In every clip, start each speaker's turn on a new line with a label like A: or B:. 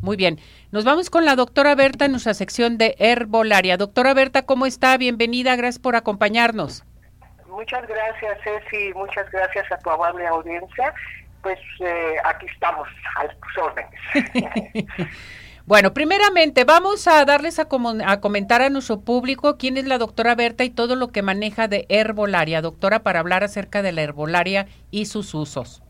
A: Muy bien. Nos vamos con la doctora Berta en nuestra sección de herbolaria. Doctora Berta, ¿cómo está? Bienvenida, gracias por acompañarnos.
B: Muchas gracias, Ceci, muchas gracias a tu amable audiencia. Pues eh, aquí estamos, a tus órdenes.
A: Bueno, primeramente vamos a darles a, a, comentar a nuestro público quién es la doctora Berta y todo lo que maneja de herbolaria, doctora, para hablar acerca de la herbolaria y sus usos.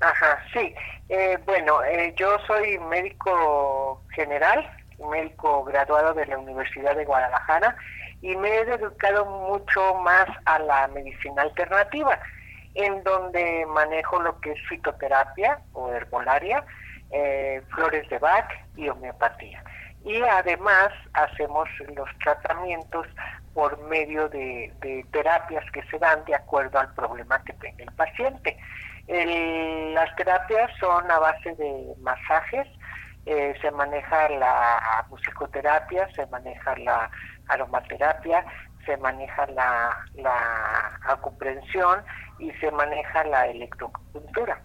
B: Ajá, sí. Eh, bueno, eh, yo soy médico general, médico graduado de la Universidad de Guadalajara y me he dedicado mucho más a la medicina alternativa, en donde manejo lo que es fitoterapia o herbolaria, eh, flores de Bach y homeopatía. Y además hacemos los tratamientos por medio de, terapias que se dan de acuerdo al problema que tenga el paciente. Las terapias son a base de masajes, eh, se maneja la musicoterapia, se maneja la aromaterapia, se maneja la, la y se maneja la electropuntura.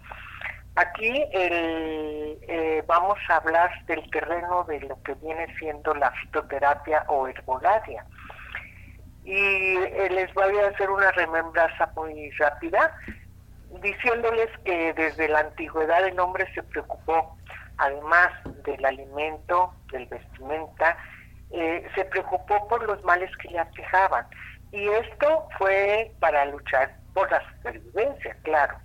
B: Aquí eh, vamos a hablar del terreno de lo que viene siendo la fitoterapia o herbolaria. Y eh, les voy a hacer una remembranza muy rápida, diciéndoles que desde la antigüedad el hombre se preocupó, además del alimento, del vestimenta, eh, se preocupó por los males que le aquejaban. Y esto fue para luchar por la supervivencia, claro.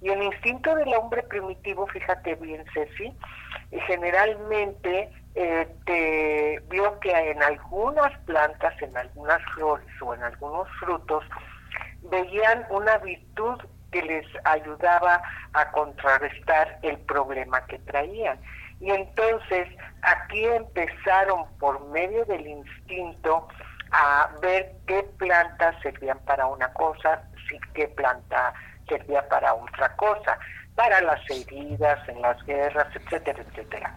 B: Y el instinto del hombre primitivo, fíjate bien, Ceci, eh, generalmente eh, te vio que en algunas plantas, en algunas flores o en algunos frutos, veían una virtud que les ayudaba a contrarrestar el problema que traían. Y entonces aquí empezaron por medio del instinto a ver qué plantas servían para una cosa, sí, qué planta servía para otra cosa, para las heridas, en las guerras, etcétera, etcétera.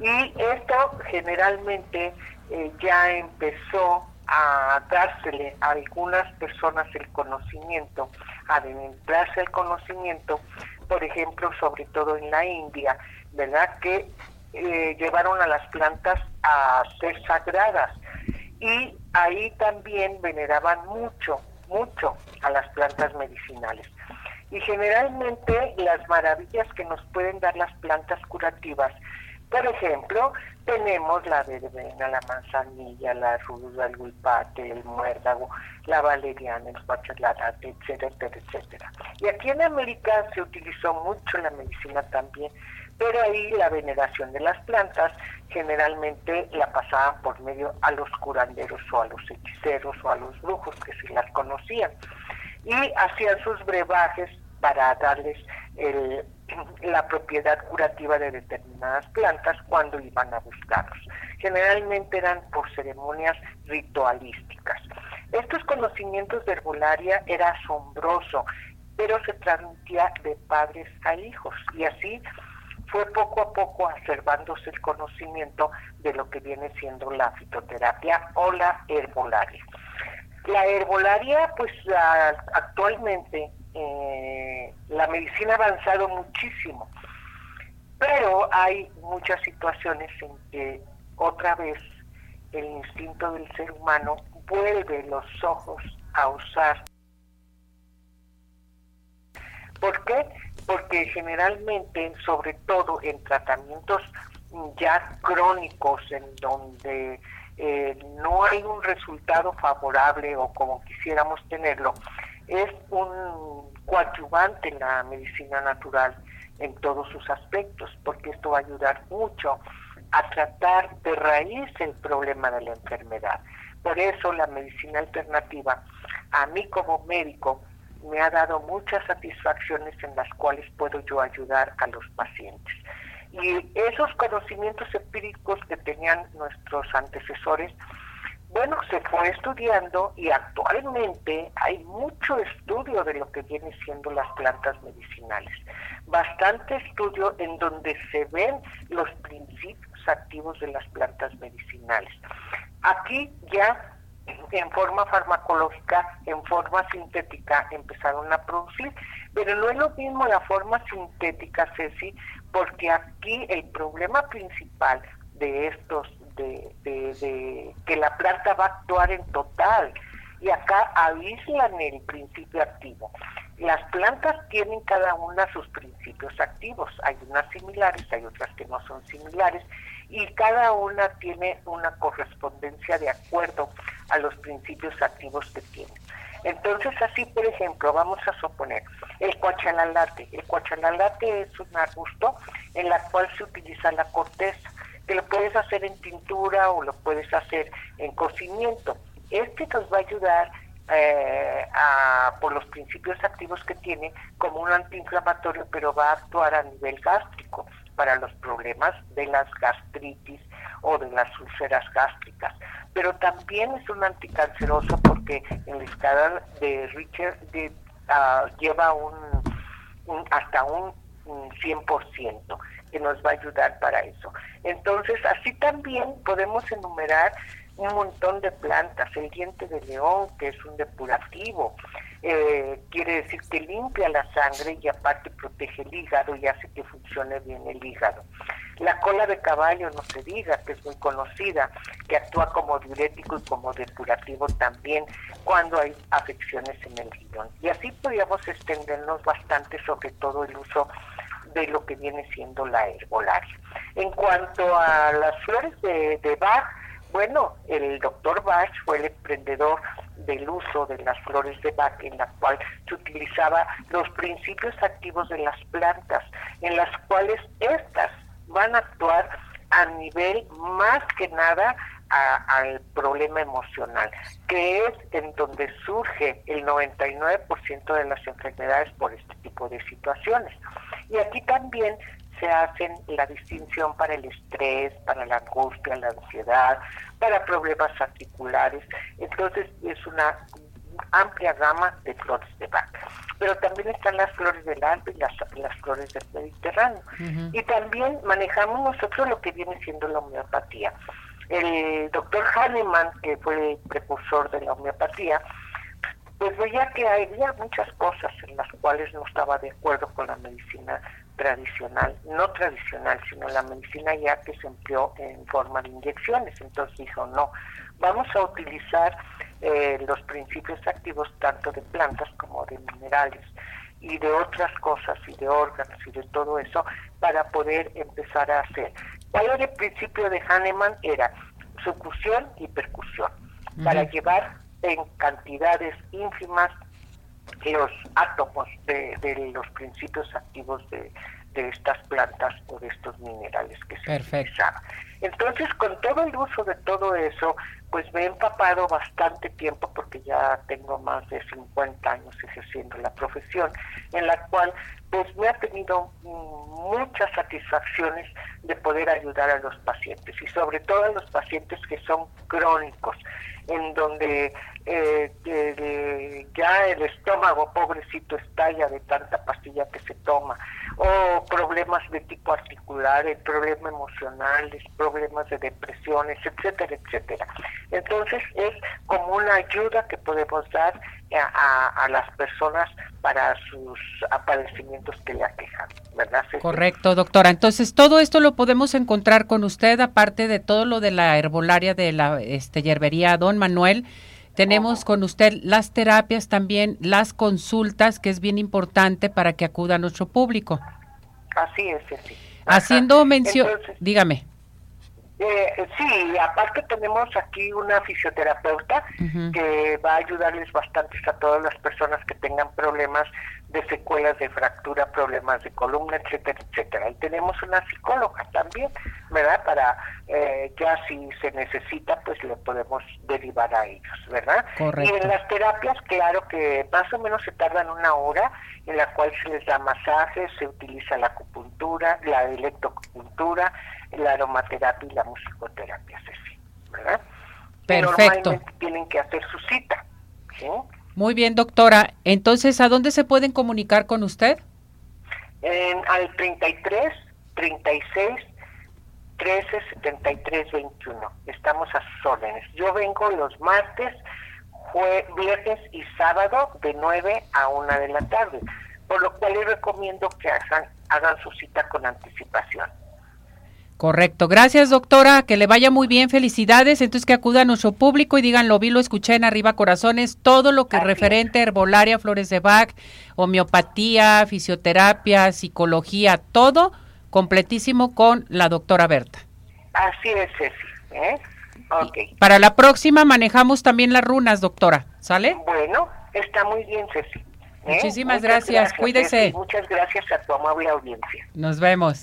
B: Y esto generalmente eh, ya empezó a dársele a algunas personas el conocimiento, a adentrarse el conocimiento, por ejemplo, sobre todo en la India, ¿verdad? Que eh, llevaron a las plantas a ser sagradas y ahí también veneraban mucho, mucho a las plantas medicinales. Y generalmente las maravillas que nos pueden dar las plantas curativas, por ejemplo, tenemos la verbena, la manzanilla, la ruda, el guipate, el muérdago, la valeriana, el pachalarate, etcétera, etcétera. Y aquí en América se utilizó mucho la medicina también pero ahí la veneración de las plantas generalmente la pasaban por medio a los curanderos o a los hechiceros o a los brujos que sí las conocían y hacían sus brebajes para darles la propiedad curativa de determinadas plantas cuando iban a buscarlos. Generalmente eran por ceremonias ritualísticas. Estos conocimientos de herbolaria era asombroso, pero se transmitía de padres a hijos y así fue poco a poco acervándose el conocimiento de lo que viene siendo la fitoterapia o la herbolaria. La herbolaria, pues actualmente eh, la medicina ha avanzado muchísimo, pero hay muchas situaciones en que otra vez el instinto del ser humano vuelve los ojos a usar. ¿Por qué? porque generalmente, sobre todo en tratamientos ya crónicos, en donde eh, no hay un resultado favorable o como quisiéramos tenerlo, es un coadyuvante en la medicina natural en todos sus aspectos, porque esto va a ayudar mucho a tratar de raíz el problema de la enfermedad. Por eso la medicina alternativa, a mí como médico, me ha dado muchas satisfacciones en las cuales puedo yo ayudar a los pacientes. Y esos conocimientos empíricos que tenían nuestros antecesores, bueno, se fue estudiando y actualmente hay mucho estudio de lo que viene siendo las plantas medicinales. Bastante estudio en donde se ven los principios activos de las plantas medicinales. Aquí ya en forma farmacológica, en forma sintética, empezaron a producir. Pero no es lo mismo la forma sintética, Ceci, porque aquí el problema principal de estos, de, de, que la planta va a actuar en total, y acá aíslan el principio activo. Las plantas tienen cada una sus principios activos, hay unas similares, hay otras que no son similares, y cada una tiene una correspondencia de acuerdo a los principios activos que tiene. Entonces, así, por ejemplo, vamos a suponer el cuachalalate. El cuachalalate es un arbusto en la cual se utiliza la corteza, que lo puedes hacer en tintura o lo puedes hacer en cocimiento. Este nos va a ayudar eh, por los principios activos que tiene como un antiinflamatorio, pero va a actuar a nivel gástrico para los problemas de las gastritis o de las úlceras gástricas. Pero también es un anticanceroso porque en la escala de Richard ah, lleva un, hasta un, 100% que nos va a ayudar para eso. Entonces, así también podemos enumerar un montón de plantas, el diente de león, que es un depurativo, eh, quiere decir que limpia la sangre y aparte protege el hígado y hace que funcione bien el hígado. La cola de caballo, no se diga, que es muy conocida, que actúa como diurético y como depurativo también cuando hay afecciones en el riñón. Y así podríamos extendernos bastante sobre todo el uso de lo que viene siendo la herbolaria. En cuanto a las flores de, Bach, bueno, el doctor Bach fue el emprendedor del uso de las flores de Bach, en la cual se utilizaba los principios activos de las plantas, en las cuales estas van a actuar a nivel más que nada al problema emocional, que es en donde surge el 99% de las enfermedades por este tipo de situaciones. Y aquí también se hacen la distinción para el estrés, para la angustia, la ansiedad, para problemas articulares. Entonces es una amplia gama de flores de vaca. Pero también están las flores del Alpe y las, las flores del Mediterráneo. Y también manejamos nosotros lo que viene siendo la homeopatía. El doctor Hahnemann, que fue el precursor de la homeopatía, pues veía que había muchas cosas en las cuales no estaba de acuerdo con la medicina tradicional, no tradicional, sino la medicina ya que se empleó en forma de inyecciones. Entonces dijo, no, vamos a utilizar eh, los principios activos tanto de plantas como de minerales y de otras cosas y de órganos y de todo eso para poder empezar a hacer. ¿Cuál era el principio de Hahnemann? Era sucusión y percusión, para llevar en cantidades ínfimas los átomos de, los principios activos de, estas plantas o de estos minerales que se
A: Perfecto.
B: Entonces, con todo el uso de todo eso, pues me he empapado bastante tiempo porque ya tengo más de 50 años ejerciendo la profesión, en la cual pues me ha tenido muchas satisfacciones de poder ayudar a los pacientes y sobre todo a los pacientes que son crónicos, en donde eh, ya el estómago pobrecito estalla de tanta pastilla que se toma, o problemas de tipo articular, el problema emocional, problemas de depresiones, etcétera, etcétera. Entonces es como una ayuda que podemos dar a, a las personas para sus aparecimientos que le aquejan, ¿verdad?
A: Correcto, doctora. Entonces, todo esto lo podemos encontrar con usted, aparte de todo lo de la herbolaria de la este, yerbería Don Manuel. Tenemos con usted las terapias también, las consultas, que es bien importante para que acuda a nuestro público.
B: Así es, sí.
A: Haciendo mención, dígame.
B: Eh, sí, aparte tenemos aquí una fisioterapeuta que va a ayudarles bastante a todas las personas que tengan problemas de secuelas de fractura, problemas de columna, etcétera, etcétera. Y tenemos una psicóloga también, ¿verdad? Para eh, ya si se necesita, pues le podemos derivar a ellos, ¿verdad? Y en las terapias, claro que más o menos se tardan una hora, en la cual se les da masajes, se utiliza la acupuntura, la electroacupuntura, la aromaterapia y la musicoterapia, ¿verdad?
A: Perfecto.
B: normalmente tienen que hacer su cita,
A: Muy bien, doctora. Entonces, ¿a dónde se pueden comunicar con usted?
B: En, al 33 36 13 73 21. Estamos a sus órdenes. Yo vengo los martes, viernes y sábado de 9 a 1 de la tarde por lo cual les recomiendo que hagan hagan su cita con anticipación.
A: Correcto. Gracias, doctora. Que le vaya muy bien. Felicidades. Entonces, que acuda a nuestro público y digan, lo vi, lo escuché en Arriba Corazones. Todo lo que es referente a herbolaria, flores de Bach, homeopatía, fisioterapia, psicología, todo completísimo con la doctora Berta.
B: Así es, Ceci. ¿eh? Okay.
A: Para la próxima manejamos también las runas, doctora. ¿Sale?
B: Bueno, está muy bien, Ceci.
A: ¿eh? Muchísimas gracias. Cuídese.
B: Muchas gracias a tu amable audiencia.
A: Nos vemos.